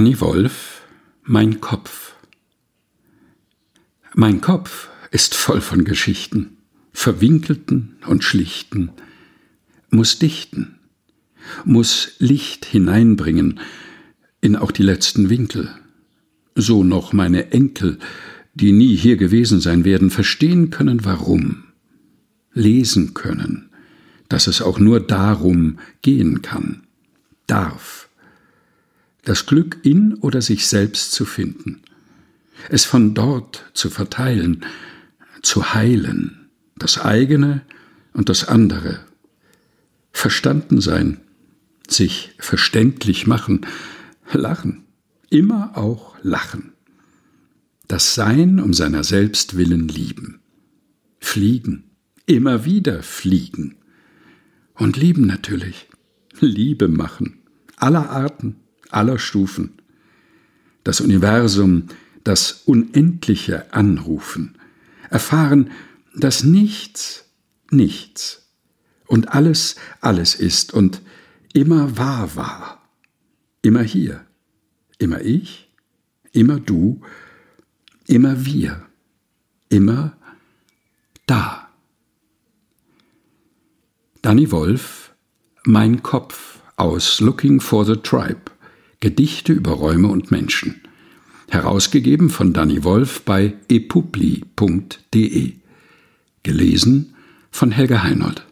Danny Wolf Mein Kopf. Mein Kopf ist voll von Geschichten, verwinkelten und schlichten, muss dichten, muss Licht hineinbringen in auch die letzten Winkel. So noch meine Enkel, die nie hier gewesen sein werden, verstehen können, warum, lesen können, dass es auch nur darum gehen kann, darf, das Glück in oder sich selbst zu finden, es von dort zu verteilen, zu heilen, das eigene und das andere, verstanden sein, sich verständlich machen, lachen, immer auch lachen, das Sein um seiner selbst willen lieben, fliegen, immer wieder fliegen und lieben natürlich, Liebe machen, aller Arten, aller Stufen, das Universum, das Unendliche anrufen, erfahren, dass nichts, nichts und alles, alles ist und immer wahr war, immer hier, immer ich, immer du, immer wir, immer da. Danny Wolf, Mein Kopf aus Looking for the Tribe, Gedichte über Räume und Menschen. Herausgegeben von Danny Wolf bei epubli.de. Gelesen von Helga Heinold.